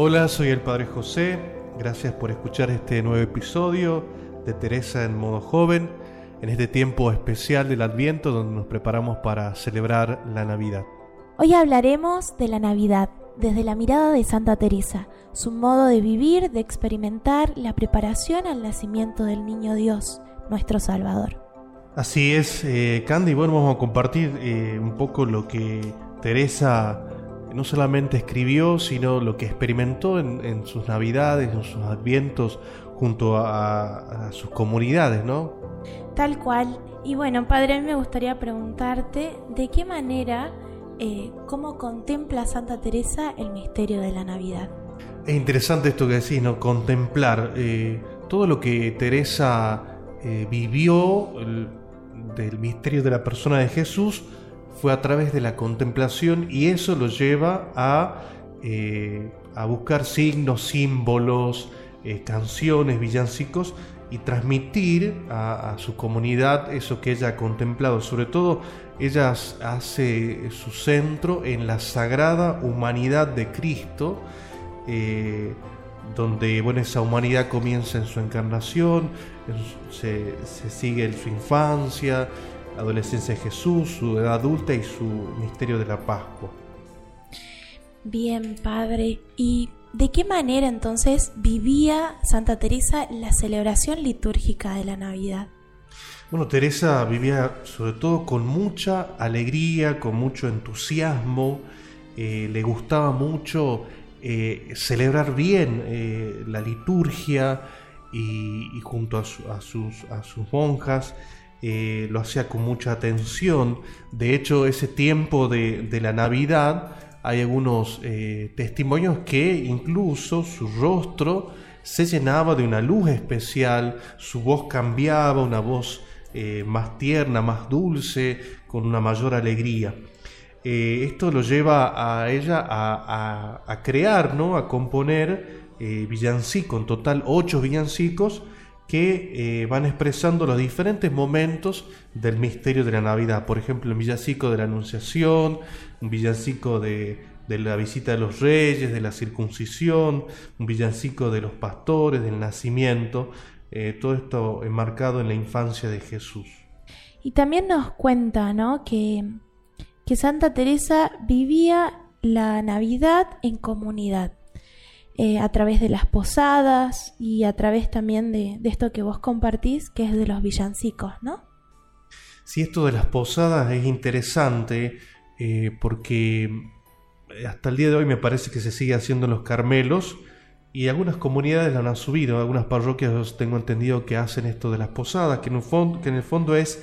Hola, soy el Padre José. Gracias por escuchar este nuevo episodio de Teresa en modo joven, en este tiempo especial del Adviento donde nos preparamos para celebrar la Navidad. Hoy hablaremos de la Navidad desde la mirada de Santa Teresa, su modo de vivir, de experimentar la preparación al nacimiento del Niño Dios, nuestro Salvador. Así es, eh, Candy. Bueno, vamos a compartir eh, un poco lo que Teresa no solamente escribió, sino lo que experimentó en, sus navidades, en sus advientos junto a, sus comunidades, ¿no? Tal cual. Y bueno, padre, a mí me gustaría preguntarte de qué manera, eh, cómo contempla Santa Teresa el misterio de la Navidad. Es interesante esto que decís, ¿no? Contemplar eh, todo lo que Teresa eh, vivió del misterio de la persona de Jesús, fue a través de la contemplación y eso lo lleva a, eh, a buscar signos, símbolos, eh, canciones, villancicos y transmitir a, su comunidad eso que ella ha contemplado. Sobre todo, ella hace su centro en la sagrada humanidad de Cristo, eh, donde bueno, esa humanidad comienza en su encarnación, se, se sigue en su infancia, adolescencia de Jesús, su edad adulta y su misterio de la Pascua. Bien, Padre. ¿Y de qué manera entonces vivía Santa Teresa la celebración litúrgica de la Navidad? Bueno, Teresa vivía sobre todo con mucha alegría, con mucho entusiasmo, eh, le gustaba mucho eh, celebrar bien eh, la liturgia y, junto a, sus, a sus monjas eh, lo hacía con mucha atención. De hecho, ese tiempo de, la Navidad hay algunos eh, testimonios que incluso su rostro se llenaba de una luz especial, su voz cambiaba, una voz eh, más tierna, más dulce, con una mayor alegría. esto lo lleva a ella a, crear, ¿no? a componer villancicos, en total ocho villancicos, que eh, van expresando los diferentes momentos del misterio de la Navidad. Por ejemplo, el villancico de la Anunciación, un villancico de, la visita de los reyes, de la circuncisión, un villancico de los pastores, del nacimiento, eh, todo esto enmarcado en la infancia de Jesús. Y también nos cuenta ¿no? que, que Santa Teresa vivía la Navidad en comunidad. Eh, a través de las posadas y a través también de, esto que vos compartís, que es de los villancicos, ¿no? Sí, esto de las posadas es interesante eh, porque hasta el día de hoy me parece que se sigue haciendo en los Carmelos y algunas comunidades lo han subido, algunas parroquias tengo entendido que hacen esto de las posadas, que en, el fondo es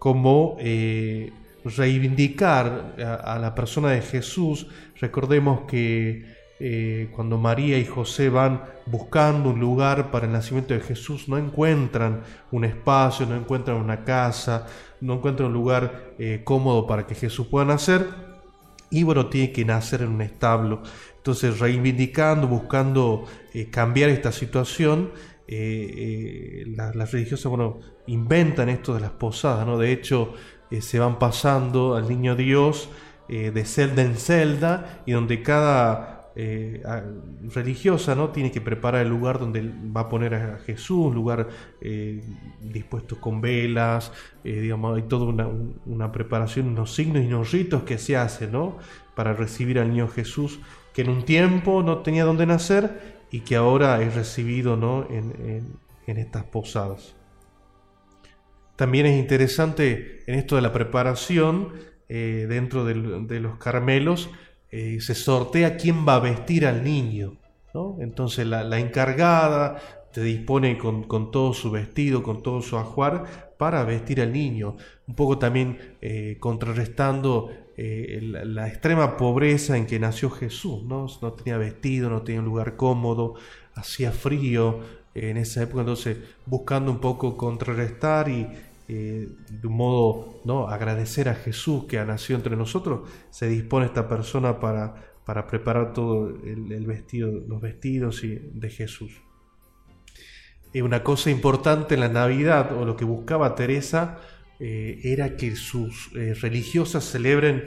como eh, reivindicar a, la persona de Jesús. Recordemos que eh, cuando María y José van buscando un lugar para el nacimiento de Jesús, no encuentran un espacio, no encuentran una casa, no encuentran un lugar eh, cómodo para que Jesús pueda nacer. Y bueno, tiene que nacer en un establo. Entonces, reivindicando, buscando eh, cambiar esta situación, las, religiosas, bueno, inventan esto de las posadas, ¿no? De hecho, se van pasando al niño Dios de celda en celda y donde cada eh, religiosa, ¿no? Tiene que preparar el lugar donde va a poner a Jesús, lugar eh, dispuesto con velas, eh, digamos, hay toda una, preparación, unos signos y unos ritos que se hacen, ¿no? Para recibir al niño Jesús, que en un tiempo no tenía dónde nacer y que ahora es recibido, ¿no? En, estas posadas. También es interesante en esto de la preparación, dentro de los Carmelos, eh, se sortea quién va a vestir al niño. Entonces la, encargada se dispone con, todo su vestido, con todo su ajuar para vestir al niño, un poco también eh, contrarrestando eh, la, extrema pobreza en que nació Jesús, ¿no? no tenía vestido, no tenía un lugar cómodo, hacía frío en esa época, entonces buscando un poco contrarrestar y de un modo ¿no? agradecer a Jesús que ha nacido entre nosotros, se dispone esta persona para, para preparar todo el, vestido, los vestidos de Jesús. Y una cosa importante en la Navidad, o lo que buscaba Teresa, eh, era que sus eh, religiosas celebren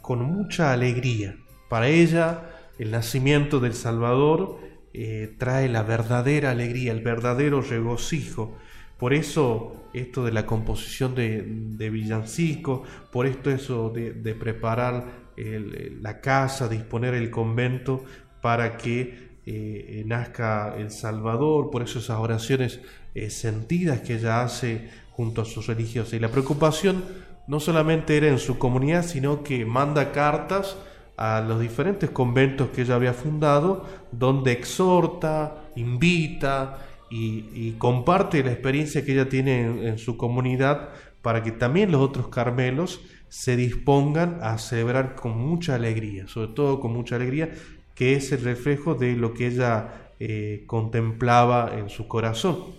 con mucha alegría. Para ella, el nacimiento del Salvador eh, trae la verdadera alegría, el verdadero regocijo. Por eso esto de la composición de, villancico, por esto eso de, preparar la casa, disponer el convento para que eh, nazca el Salvador, por eso esas oraciones eh, sentidas que ella hace junto a sus religiosas. Y la preocupación no solamente era en su comunidad, sino que manda cartas a los diferentes conventos que ella había fundado, donde exhorta, invita y, comparte la experiencia que ella tiene en, su comunidad para que también los otros carmelos se dispongan a celebrar con mucha alegría, sobre todo con mucha alegría, que es el reflejo de lo que ella eh, contemplaba en su corazón.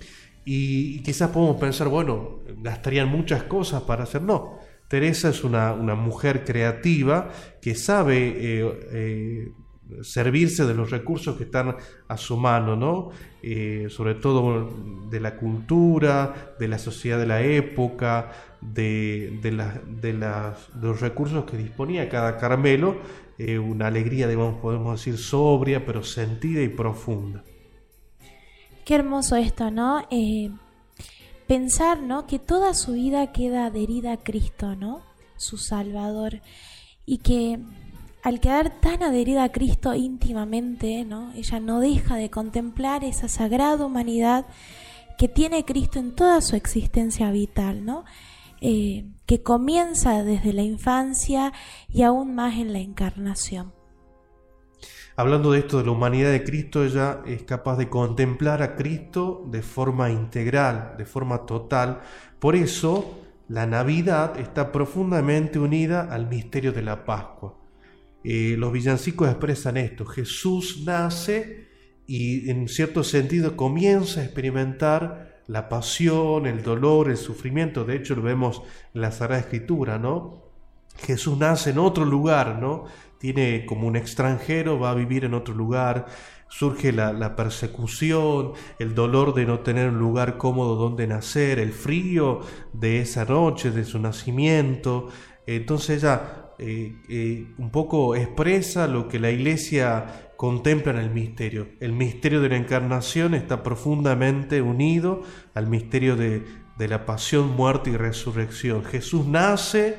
Y, quizás podemos pensar, bueno, gastarían muchas cosas para hacer, no. Teresa es una, mujer creativa que sabe eh, eh, servirse de los recursos que están a su mano, ¿no? sobre todo de la cultura, de la sociedad de la época, de, de, los recursos que disponía cada Carmelo, eh, una alegría, digamos, podemos decir, sobria, pero sentida y profunda. Qué hermoso esto, ¿no? Eh, pensar, ¿no? Que toda su vida queda adherida a Cristo, ¿no? Su Salvador. Y que al quedar tan adherida a Cristo íntimamente, ¿no? Ella no deja de contemplar esa sagrada humanidad que tiene Cristo en toda su existencia vital, ¿no? Eh, que comienza desde la infancia y aún más en la encarnación. Hablando de esto de la humanidad de Cristo, ella es capaz de contemplar a Cristo de forma integral, de forma total. Por eso la Navidad está profundamente unida al misterio de la Pascua. Eh, los villancicos expresan esto, Jesús nace y en cierto sentido comienza a experimentar la pasión, el dolor, el sufrimiento. De hecho, lo vemos en la Sagrada Escritura, ¿no? Jesús nace en otro lugar, ¿no? Tiene como un extranjero, va a vivir en otro lugar, surge la, persecución, el dolor de no tener un lugar cómodo donde nacer, el frío de esa noche, de su nacimiento. Entonces ella eh, eh, un poco expresa lo que la iglesia contemplan el misterio. El misterio de la encarnación está profundamente unido al misterio de, la pasión, muerte y resurrección. Jesús nace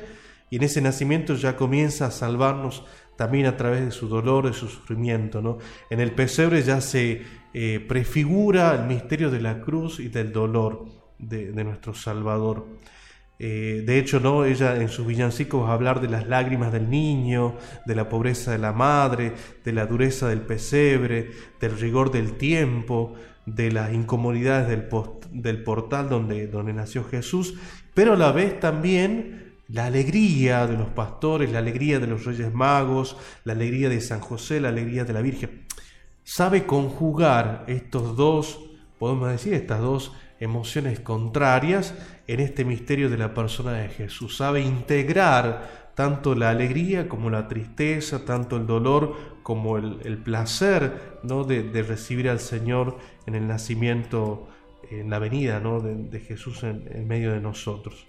y en ese nacimiento ya comienza a salvarnos también a través de su dolor, de su sufrimiento. ¿no? En el pesebre ya se eh, prefigura el misterio de la cruz y del dolor de, de nuestro Salvador. Eh, de hecho, ¿no? ella en sus villancicos va a hablar de las lágrimas del niño, de la pobreza de la madre, de la dureza del pesebre, del rigor del tiempo, de las incomodidades del, del portal donde, donde nació Jesús, pero a la vez también la alegría de los pastores, la alegría de los reyes magos, la alegría de San José, la alegría de la Virgen. Sabe conjugar estos dos, podemos decir, estas dos emociones contrarias en este misterio de la persona de Jesús. Sabe integrar tanto la alegría como la tristeza, tanto el dolor como el, placer ¿no? de, recibir al Señor en el nacimiento, en la venida ¿no? de, Jesús en, medio de nosotros.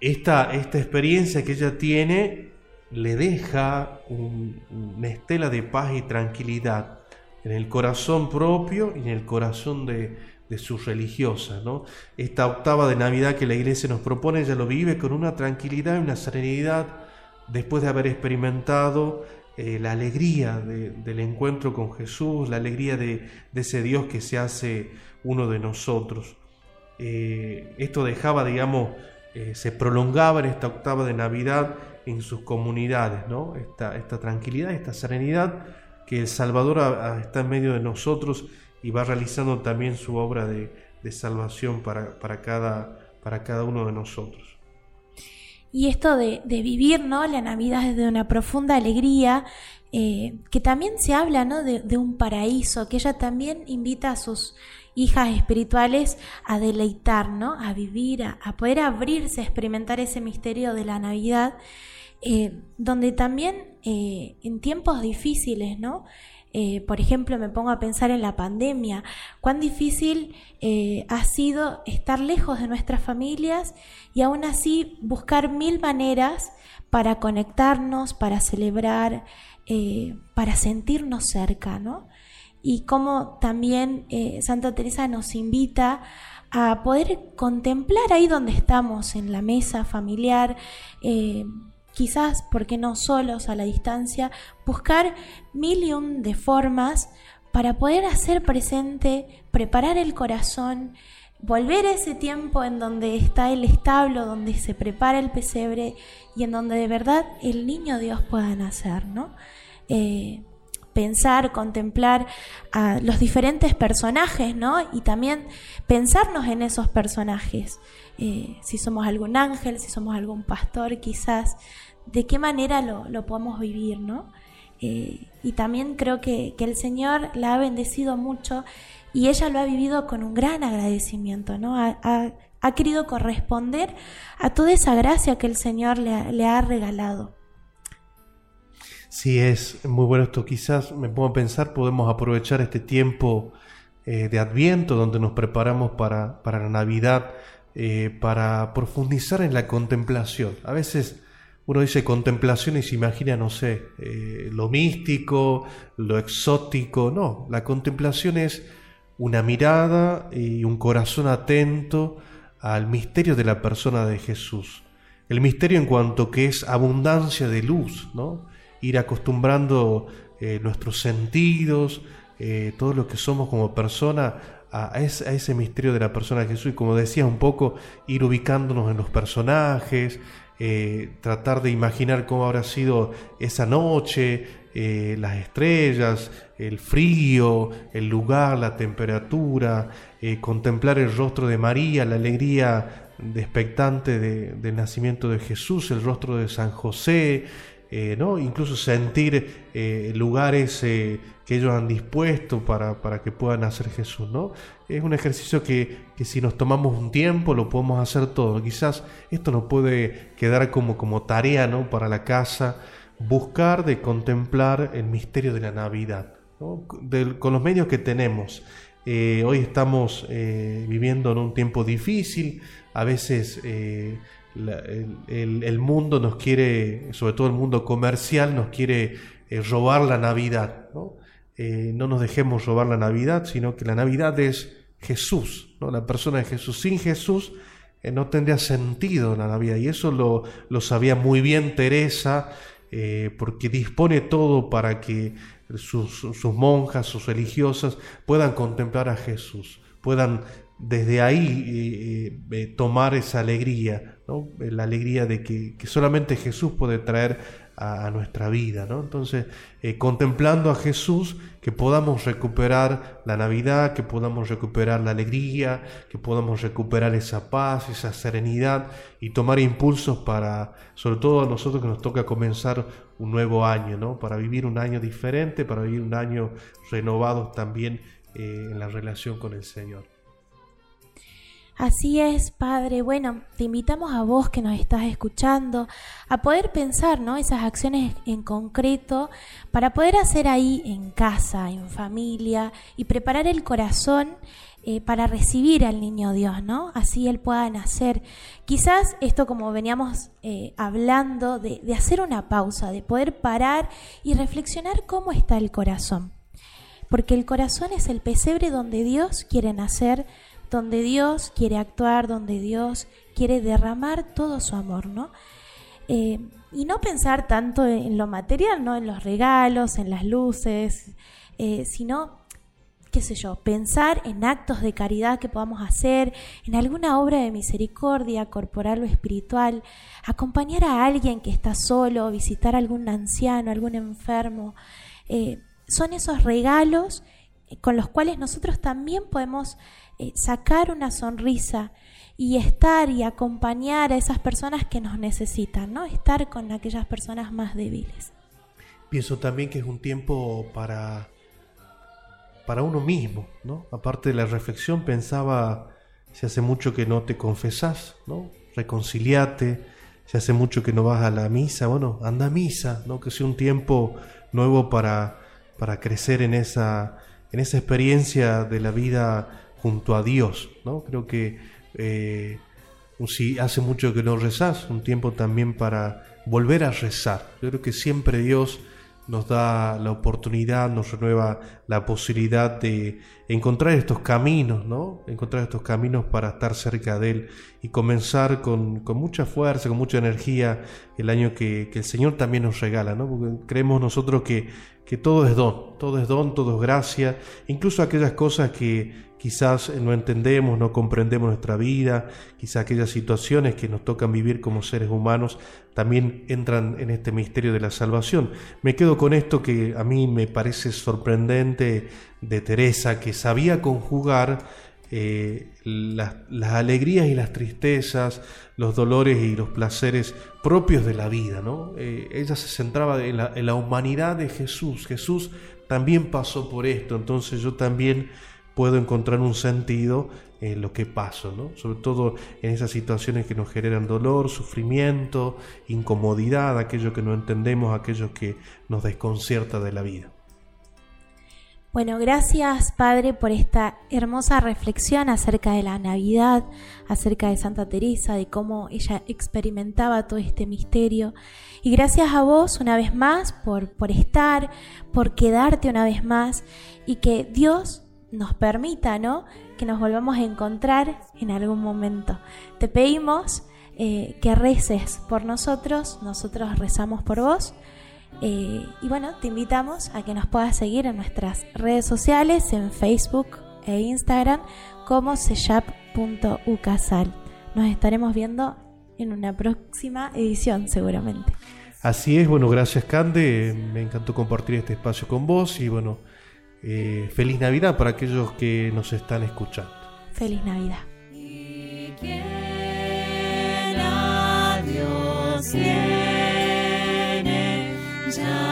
Esta, esta experiencia que ella tiene le deja una estela de paz y tranquilidad en el corazón propio y en el corazón de, de su religiosa. ¿no? Esta octava de Navidad que la iglesia nos propone, ella lo vive con una tranquilidad y una serenidad después de haber experimentado eh, la alegría del encuentro con Jesús, la alegría de, ese Dios que se hace uno de nosotros. Eh, esto dejaba, digamos, eh, se prolongaba en esta octava de Navidad en sus comunidades, ¿no? esta tranquilidad, esta serenidad que el Salvador está en medio de nosotros y va realizando también su obra de, salvación para, para, cada, para cada uno de nosotros. Y esto de, vivir ¿no? la Navidad desde una profunda alegría, eh, que también se habla ¿no? de, un paraíso, que ella también invita a sus hijas espirituales a deleitar, ¿no? a vivir, a, poder abrirse, a experimentar ese misterio de la Navidad, eh, donde también eh, en tiempos difíciles, ¿no? Eh, por ejemplo, me pongo a pensar en la pandemia, cuán difícil eh, ha sido estar lejos de nuestras familias y aún así buscar mil maneras para conectarnos, para celebrar, eh, para sentirnos cerca, ¿no? Y como también Santa Teresa nos invita a poder contemplar ahí donde estamos, en la mesa familiar, quizás, porque no solos a la distancia, buscar mil y un de formas para poder hacer presente, preparar el corazón, volver a ese tiempo en donde está el establo, donde se prepara el pesebre y en donde de verdad el niño Dios pueda nacer, ¿no? Eh, pensar, contemplar a los diferentes personajes, ¿no? Y también pensarnos en esos personajes. Eh, si somos algún ángel, si somos algún pastor, quizás, de qué manera lo, podemos vivir, ¿no? Eh, y también creo que, el Señor la ha bendecido mucho y ella lo ha vivido con un gran agradecimiento, ¿no? Ha, querido corresponder a toda esa gracia que el Señor le, ha regalado. Sí, es muy bueno esto. Quizás me pongo a pensar, podemos aprovechar este tiempo eh, de Adviento donde nos preparamos para, para la Navidad, eh, para profundizar en la contemplación. A veces uno dice contemplación y se imagina, no sé, eh, lo místico, lo exótico. No, la contemplación es una mirada y un corazón atento al misterio de la persona de Jesús. El misterio en cuanto que es abundancia de luz, ¿no? Ir acostumbrando eh, nuestros sentidos, eh, todo lo que somos como persona a, ese, misterio de la persona de Jesús. Y como decía un poco, ir ubicándonos en los personajes, eh, tratar de imaginar cómo habrá sido esa noche, las estrellas, el frío, el lugar, la temperatura, contemplar el rostro de María, la alegría de expectante del nacimiento de Jesús, el rostro de San José, ¿no? incluso sentir lugares que ellos han dispuesto para, para, que pueda nacer Jesús. ¿no? Es un ejercicio que, si nos tomamos un tiempo lo podemos hacer todo. Quizás esto nos puede quedar como, como tarea ¿no? para la casa, buscar de contemplar el misterio de la Navidad, con los medios que tenemos. Eh, hoy estamos eh, viviendo en un tiempo difícil, a veces eh, el, mundo nos quiere, sobre todo el mundo comercial, nos quiere robar la Navidad. ¿no? Eh, no nos dejemos robar la Navidad, sino que la Navidad es Jesús, ¿no? la persona de Jesús. Sin Jesús eh, no tendría sentido la Navidad. Y eso lo, lo sabía muy bien Teresa, eh, porque dispone todo para que sus, monjas, sus religiosas puedan contemplar a Jesús, puedan desde ahí tomar esa alegría, ¿no? la alegría de que, que solamente Jesús puede traer a, nuestra vida. ¿no? Entonces, eh, contemplando a Jesús, que podamos recuperar la Navidad, que podamos recuperar la alegría, que podamos recuperar esa paz, esa serenidad y tomar impulsos para, sobre todo a nosotros que nos toca comenzar un nuevo año, ¿no? para vivir un año diferente, para vivir un año renovado también eh, en la relación con el Señor. Así es, Padre. Bueno, te invitamos a vos que nos estás escuchando a poder pensar, ¿no? Esas acciones en concreto para poder hacer ahí en casa, en familia y preparar el corazón eh, para recibir al niño Dios, ¿no? Así él pueda nacer. Quizás esto, como veníamos eh, hablando, de, de hacer una pausa, de poder parar y reflexionar cómo está el corazón. Porque el corazón es el pesebre donde Dios quiere nacer donde Dios quiere actuar, donde Dios quiere derramar todo su amor, ¿no? Eh, y no pensar tanto en lo material, ¿no? En los regalos, en las luces, eh, sino, qué sé yo, pensar en actos de caridad que podamos hacer, en alguna obra de misericordia corporal o espiritual, acompañar a alguien que está solo, visitar a algún anciano, algún enfermo. Eh, son esos regalos con los cuales nosotros también podemos eh, sacar una sonrisa y estar y acompañar a esas personas que nos necesitan, ¿no? Estar con aquellas personas más débiles. Pienso también que es un tiempo para para uno mismo, ¿no? Aparte de la reflexión pensaba si hace mucho que no te confesás, ¿no? Reconciliate, si hace mucho que no vas a la misa, bueno, anda a misa, ¿no? Que sea un tiempo nuevo para, para crecer en esa, en esa experiencia de la vida junto a Dios, ¿no? Creo que eh, si hace mucho que no rezás, un tiempo también para volver a rezar. Yo creo que siempre Dios nos da la oportunidad, nos renueva la posibilidad de encontrar estos caminos, ¿no? Encontrar estos caminos para estar cerca de Él y comenzar con, mucha fuerza, con mucha energía el año que, que, el Señor también nos regala, ¿no? Porque creemos nosotros que, que todo es don, todo es don, todo es gracia, incluso aquellas cosas que, quizás no entendemos, no comprendemos nuestra vida, quizás aquellas situaciones que nos tocan vivir como seres humanos también entran en este misterio de la salvación. Me quedo con esto que a mí me parece sorprendente de Teresa, que sabía conjugar eh, las, alegrías y las tristezas, los dolores y los placeres propios de la vida. ¿no? Eh, ella se centraba en la, humanidad de Jesús. Jesús también pasó por esto, entonces yo también puedo encontrar un sentido en lo que paso, ¿no? sobre todo en esas situaciones que nos generan dolor, sufrimiento, incomodidad, aquello que no entendemos, aquello que nos desconcierta de la vida. Bueno, gracias Padre por esta hermosa reflexión acerca de la Navidad, acerca de Santa Teresa, de cómo ella experimentaba todo este misterio. Y gracias a vos una vez más por, por estar, por quedarte una vez más y que Dios nos permita, ¿no? Que nos volvamos a encontrar en algún momento. Te pedimos eh, que reces por nosotros, nosotros rezamos por vos. Eh, y bueno, te invitamos a que nos puedas seguir en nuestras redes sociales, en Facebook e Instagram, como seyap.ucasal. Nos estaremos viendo en una próxima edición seguramente. Así es, bueno, gracias Cande, me encantó compartir este espacio con vos y bueno, eh, feliz Navidad para aquellos que nos están escuchando. Feliz Navidad. Y town.